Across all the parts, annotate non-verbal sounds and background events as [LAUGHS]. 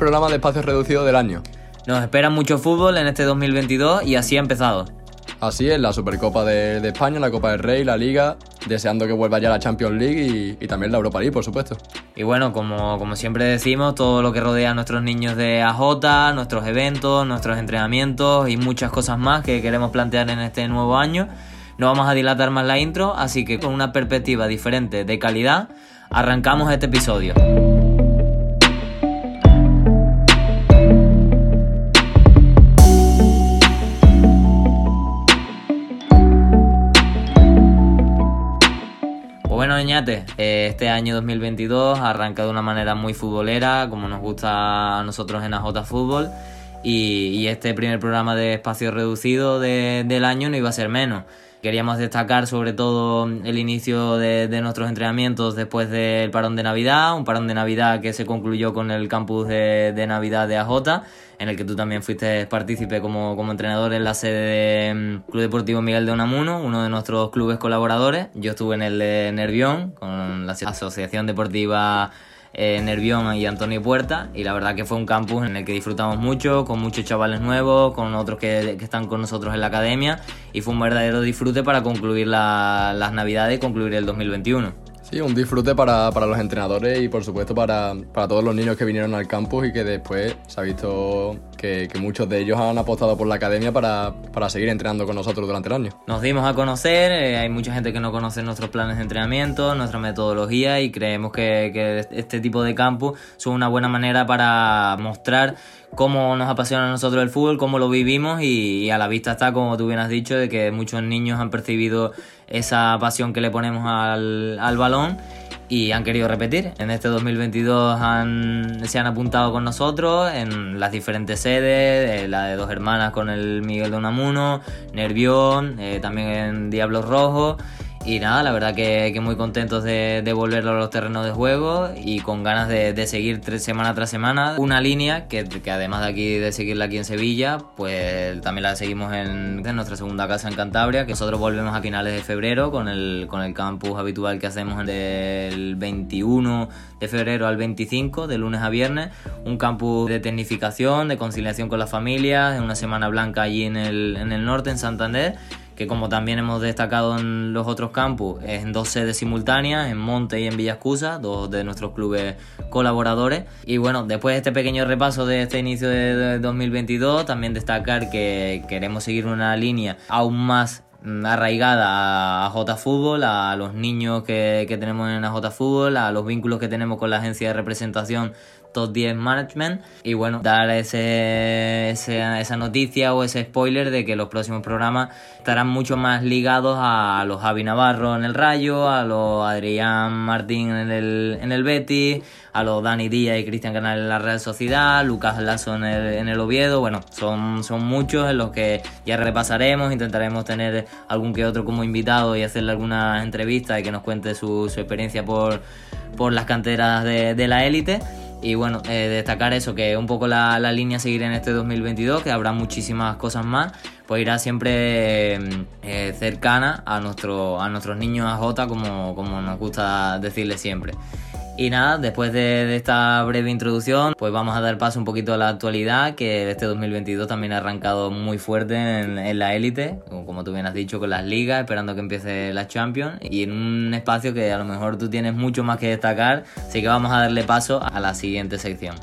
programa de espacio reducido del año. Nos espera mucho fútbol en este 2022 y así ha empezado. Así es, la Supercopa de, España, la Copa del Rey, la Liga, deseando que vuelva ya la Champions League y, también la Europa League, por supuesto. Y bueno, como, como siempre decimos, todo lo que rodea a nuestros niños de AJ, nuestros eventos, nuestros entrenamientos y muchas cosas más que queremos plantear en este nuevo año. No vamos a dilatar más la intro, así que con una perspectiva diferente de calidad, arrancamos este episodio. Eh, este año 2022 arranca de una manera muy futbolera, como nos gusta a nosotros en AJ Fútbol. Y, este primer programa de espacio reducido del año no iba a ser menos. Queríamos destacar sobre todo el inicio de, nuestros entrenamientos después del parón de Navidad, un parón de Navidad que se concluyó con el campus de, Navidad de AJ, en el que tú también fuiste partícipe como, como entrenador en la sede del mm, Club Deportivo Miguel de Unamuno, uno de nuestros clubes colaboradores. Yo estuve en el de Nervión, con la Asociación Deportiva eh, Nervión y Antonio Puerta y la verdad que fue un campus en el que disfrutamos mucho, con muchos chavales nuevos, con otros que, están con nosotros en la academia y fue un verdadero disfrute para concluir las navidades y concluir el 2021. Sí, un disfrute para, los entrenadores y por supuesto para, todos los niños que vinieron al campus y que después se ha visto que, muchos de ellos han apostado por la academia para, seguir entrenando con nosotros durante el año. Nos dimos a conocer, eh, hay mucha gente que no conoce nuestros planes de entrenamiento, nuestra metodología y creemos que, que este tipo de campus son una buena manera para mostrar cómo nos apasiona a nosotros el fútbol, cómo lo vivimos y, a la vista está, como tú bien has dicho, de que muchos niños han percibido esa pasión que le ponemos al, al balón y han querido repetir. En este 2022 se han apuntado con nosotros en las diferentes sedes, eh, la de dos hermanas con el Miguel de Nervión, eh, también en Diablos Rojos y nada, la verdad que, muy contentos de, de, volver a los terrenos de juego y con ganas de, seguir tres, semana tras semana. Una línea que, además de aquí de seguirla aquí en Sevilla, pues también la seguimos en, nuestra segunda casa en Cantabria, que nosotros volvemos a finales de febrero con el, con el campus habitual que hacemos del 21 de febrero al 25, de lunes a viernes, un campus de tecnificación, de conciliación con las familias, en una semana blanca allí en el, en el norte, en Santander que como también hemos destacado en los otros campus, es en dos sedes simultáneas, en Monte y en Villascusa, dos de nuestros clubes colaboradores. Y bueno, después de este pequeño repaso de este inicio de 2022, también destacar que queremos seguir una línea aún más arraigada a J Fútbol, a los niños que, que tenemos en J Fútbol, a los vínculos que tenemos con la agencia de representación Top 10 Management. Y bueno, dar ese, esa noticia o ese spoiler de que los próximos programas estarán mucho más ligados a los Javi Navarro en el Rayo, a los Adrián Martín en el, en el Betis, a los Dani Díaz y Cristian Canal en la Real Sociedad, Lucas Lazo en el, en Oviedo, bueno, son, son muchos en los que ya repasaremos, intentaremos tener algún que otro como invitado y hacerle alguna entrevista y que nos cuente su, experiencia por, por las canteras de, la élite. Y bueno, eh, destacar eso, que un poco la, la, línea a seguir en este 2022, que habrá muchísimas cosas más, pues irá siempre eh, cercana a, nuestro, a nuestros niños AJ, como, como nos gusta decirles siempre. Y nada, después de, esta breve introducción, pues vamos a dar paso un poquito a la actualidad, que este 2022 también ha arrancado muy fuerte en, la élite, como tú bien has dicho, con las ligas, esperando que empiece la Champions, y en un espacio que a lo mejor tú tienes mucho más que destacar, así que vamos a darle paso a la siguiente sección.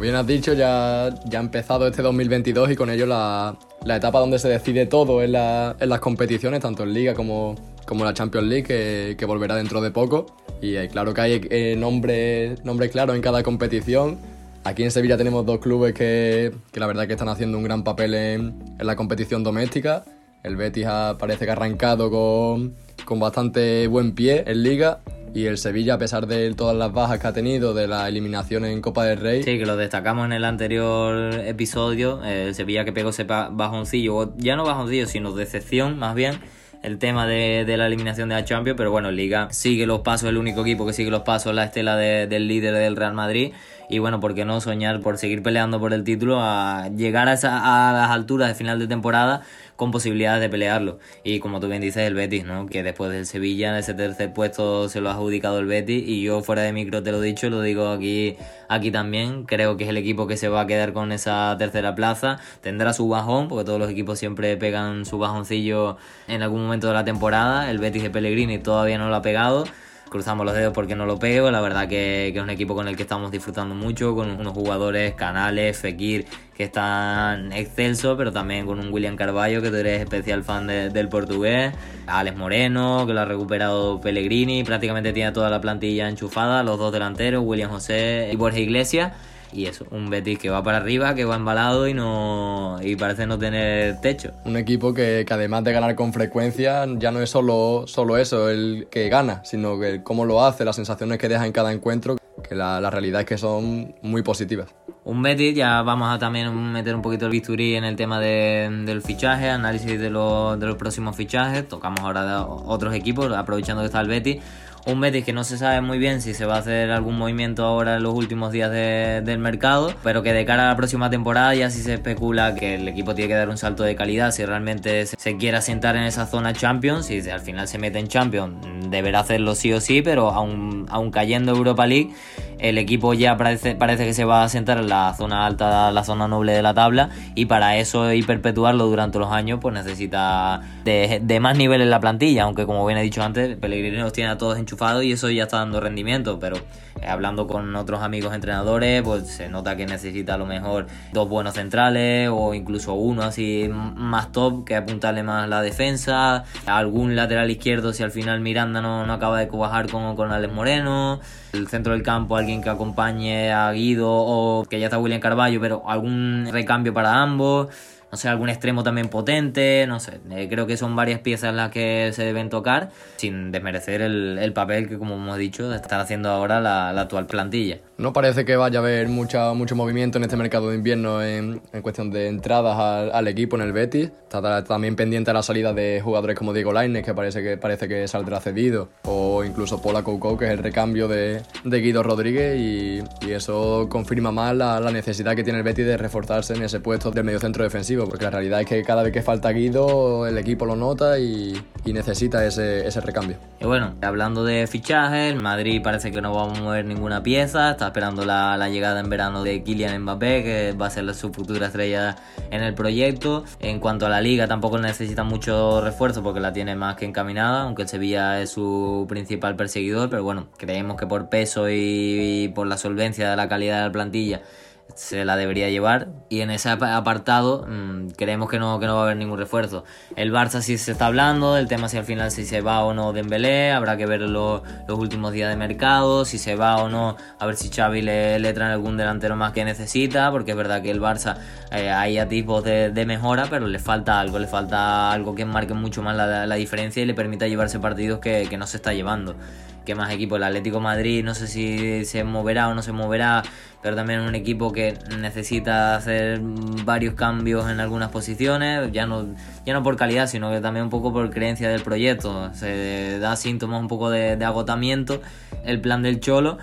Bien has dicho, ya, ya ha empezado este 2022 y con ello la, etapa donde se decide todo en, las competiciones, tanto en Liga como, como la Champions League, que, volverá dentro de poco. Y eh, claro que hay eh, nombres nombre claros en cada competición. Aquí en Sevilla tenemos dos clubes que, la verdad que están haciendo un gran papel en, la competición doméstica. El Betis parece que ha arrancado con, con bastante buen pie en Liga y el Sevilla, a pesar de todas las bajas que ha tenido de la eliminación en Copa del Rey. Sí, que lo destacamos en el anterior episodio. El Sevilla que pegó ese bajoncillo, ya no bajoncillo, sino decepción más bien. El tema de, la eliminación de la Champions, pero bueno, Liga sigue los pasos, el único equipo que sigue los pasos, la estela del líder del Real Madrid y bueno, ¿por qué no soñar por seguir peleando por el título a llegar a, esa, a las alturas de final de temporada con posibilidades de pelearlo? Y como tú bien dices, el Betis, ¿no? Que después del Sevilla, ese tercer puesto se lo ha adjudicado el Betis y yo fuera de micro te lo he dicho, lo digo aquí, aquí también, creo que es el equipo que se va a quedar con esa tercera plaza, tendrá su bajón, porque todos los equipos siempre pegan su bajoncillo en algún momento de la temporada, el Betis de Pellegrini todavía no lo ha pegado, cruzamos los dedos porque no lo pego. La verdad que, es un equipo con el que estamos disfrutando mucho, con unos jugadores, Canales, Fekir, que están excelsos, pero también con un William Carballo, que tú eres especial fan del portugués, Alex Moreno, que lo ha recuperado Pellegrini, prácticamente tiene toda la plantilla enchufada, los dos delanteros, William José y Borja Iglesias. Y eso, un Betis que va para arriba, que va embalado y no y parece no tener techo. Un equipo que, además de ganar con frecuencia, ya no es solo, solo eso, el que gana, sino que cómo lo hace, las sensaciones que deja en cada encuentro, que la, la realidad es que son muy positivas. Un Betis, ya vamos a también meter un poquito el bisturí en el tema de, del fichaje, análisis de, los, de los próximos fichajes. Tocamos ahora otros equipos, aprovechando que está el Betis un Betis que no se sabe muy bien si se va a hacer algún movimiento ahora en los últimos días del mercado, pero que de cara a la próxima temporada ya sí se especula que el equipo tiene que dar un salto de calidad. Si realmente se, quiere asentar en esa zona Champions, si al final se mete en Champions deberá hacerlo sí o sí, pero aún, aún cayendo Europa League el equipo ya parece, parece que se va a sentar en la zona alta, la zona noble de la tabla y para eso y perpetuarlo durante los años pues necesita de, de más nivel en la plantilla, aunque como bien he dicho antes, Pellegrini los tiene a todos enchufados y eso ya está dando rendimiento, pero eh, hablando con otros amigos entrenadores pues se nota que necesita a lo mejor dos buenos centrales o incluso uno así más top que apuntarle más la defensa, algún lateral izquierdo si al final Miranda no, no acaba de cuajar con, con Alex Moreno, el centro del campo alguien que acompañe a Guido o que ya está William Carballo, pero algún recambio para ambos no sé, algún extremo también potente, no sé, eh, creo que son varias piezas las que se deben tocar, sin desmerecer el, el papel que, como hemos dicho, están haciendo ahora la, la, actual plantilla. No parece que vaya a haber mucha, mucho movimiento en este mercado de invierno en, en cuestión de entradas al, al, equipo en el Betis. Está también pendiente la salida de jugadores como Diego Lainez, que parece que, parece que saldrá cedido, o incluso Paula Coucou, que es el recambio de, de Guido Rodríguez, y, y, eso confirma más la, la necesidad que tiene el Betis de reforzarse en ese puesto del medio centro porque la realidad es que cada vez que falta Guido, el equipo lo nota y, necesita ese, ese, recambio. Y bueno, hablando de fichajes, el Madrid parece que no va a mover ninguna pieza, está esperando la, la, llegada en verano de Kylian Mbappé, que va a ser su futura estrella en el proyecto. En cuanto a la liga, tampoco necesita mucho refuerzo porque la tiene más que encaminada, aunque el Sevilla es su principal perseguidor, pero bueno, creemos que por peso y por la solvencia de la calidad de la plantilla, se la debería llevar. Y en ese apartado mmm, creemos que no, que no va a haber ningún refuerzo. El Barça sí se está hablando del tema si al final si se va o no Dembélé, habrá que ver los últimos días de mercado, si se va o no, a ver si Xavi le, le trae algún delantero más que necesita, porque es verdad que el Barça eh, hay atisbos de, de, mejora, pero le falta algo, le falta algo que marque mucho más la, la diferencia y le permita llevarse partidos que, que no se está llevando que más equipo. El Atlético Madrid no sé si se moverá o no se moverá, pero también es un equipo que necesita hacer varios cambios en algunas posiciones, ya no, ya no por calidad, sino que también un poco por creencia del proyecto. Se da síntomas un poco de, de agotamiento el plan del Cholo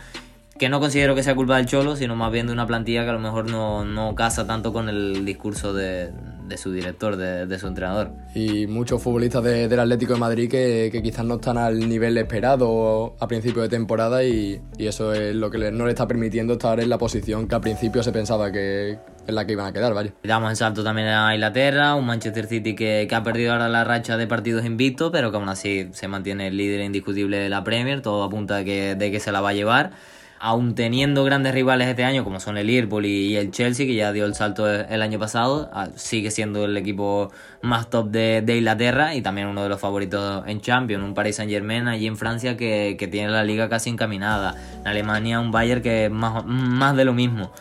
que no considero que sea culpa del Cholo, sino más bien de una plantilla que a lo mejor no, no casa tanto con el discurso de, de su director, de, de, su entrenador. Y muchos futbolistas de, del Atlético de Madrid que, que, quizás no están al nivel esperado a principio de temporada y, y eso es lo que le, no le está permitiendo estar en la posición que al principio se pensaba que en la que iban a quedar, vaya. Damos el salto también a Inglaterra, un Manchester City que, que ha perdido ahora la racha de partidos invictos, pero que aún así se mantiene el líder indiscutible de la Premier, todo apunta de que, de que se la va a llevar aún teniendo grandes rivales este año como son el Liverpool y el Chelsea, que ya dio el salto el año pasado, ah, sigue siendo el equipo más top de, de Inglaterra y también uno de los favoritos en Champions, un Paris Saint Germain allí en Francia que, que tiene la liga casi encaminada, en Alemania un Bayern que es más, más de lo mismo.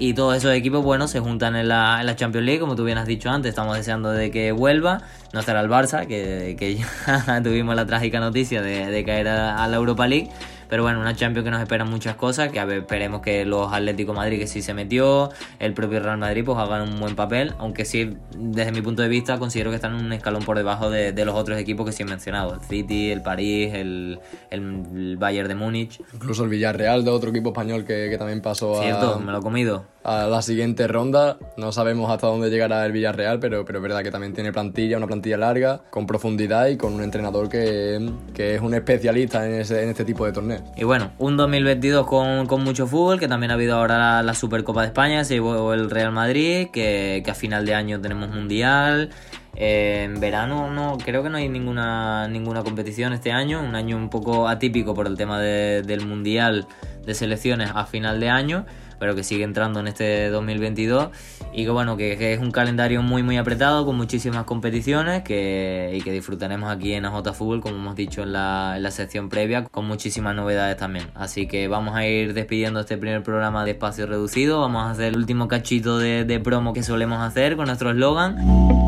Y todos esos equipos, bueno, se juntan en la, en la, Champions League, como tú bien has dicho antes. Estamos deseando de que vuelva. No estará el Barça, que, que [LAUGHS] ya tuvimos la trágica noticia de, caer a, la Europa League. Pero bueno, una Champions que nos espera muchas cosas, que a ver, esperemos que los Atlético Madrid, que sí se metió, el propio Real Madrid, pues hagan un buen papel, aunque sí, desde mi punto de vista, considero que están un escalón por debajo de, de los otros equipos que sí he mencionado, el City, el París, el, el Bayern de Múnich. Incluso el Villarreal de otro equipo español que, que también pasó Cierto, a, me lo he comido. a la siguiente ronda. No sabemos hasta dónde llegará el Villarreal, pero, pero es verdad que también tiene plantilla, una plantilla larga, con profundidad y con un entrenador que, que es un especialista en, ese- en este tipo de torneos. Y bueno, un 2022 con, con mucho fútbol, que también ha habido ahora la, Supercopa de España, se llevó el Real Madrid, que, que a final de año tenemos Mundial. Eh, en verano no, creo que no hay ninguna, ninguna competición este año, un año un poco atípico por el tema de- del Mundial de selecciones a final de año, pero que sigue entrando en este 2022 y que bueno, que, es un calendario muy muy apretado con muchísimas competiciones que, y que disfrutaremos aquí en AJ Fútbol, como hemos dicho en la, en la sección previa, con muchísimas novedades también. Así que vamos a ir despidiendo este primer programa de espacio reducido, vamos a hacer el último cachito de, de promo que solemos hacer con nuestro eslogan.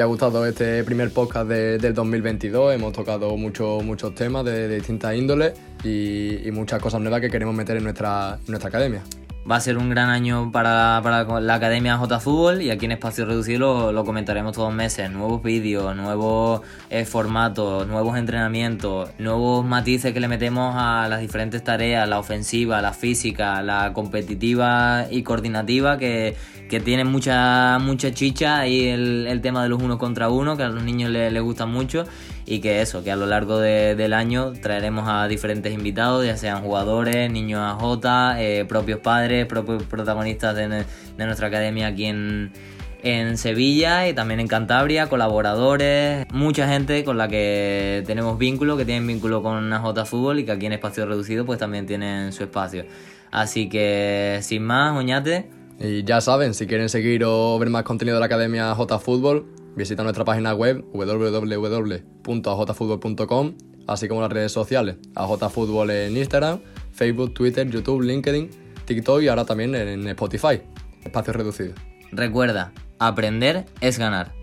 Haya gustado este primer podcast de- del 2022. Hemos tocado muchos muchos temas de, distintas índoles y, muchas cosas nuevas que queremos meter en nuestra, nuestra academia. Va a ser un gran año para, para la Academia J Fútbol y aquí en Espacio Reducido lo, lo comentaremos todos los meses. Nuevos vídeos, nuevos eh, formatos, nuevos entrenamientos, nuevos matices que le metemos a las diferentes tareas, la ofensiva, la física, la competitiva y coordinativa que, que tiene mucha, mucha chicha y el, tema de los uno contra uno que a los niños les, les gusta mucho y que eso, que a lo largo de- del año traeremos a diferentes invitados, ya sean jugadores, niños AJ, eh, propios padres, propios protagonistas de, de nuestra academia aquí en, en Sevilla y también en Cantabria, colaboradores, mucha gente con la que tenemos vínculo, que tienen vínculo con AJ Fútbol y que aquí en Espacio Reducido pues también tienen su espacio. Así que sin más, Oñate, Y ya saben, si quieren seguir o ver más contenido de la Academia J Fútbol, visita nuestra página web www.ajfutbol.com, así como las redes sociales, AJ Fútbol en Instagram, Facebook, Twitter, YouTube, LinkedIn, TikTok y ahora también en Spotify. Espacio reducido. recuerda, aprender es ganar.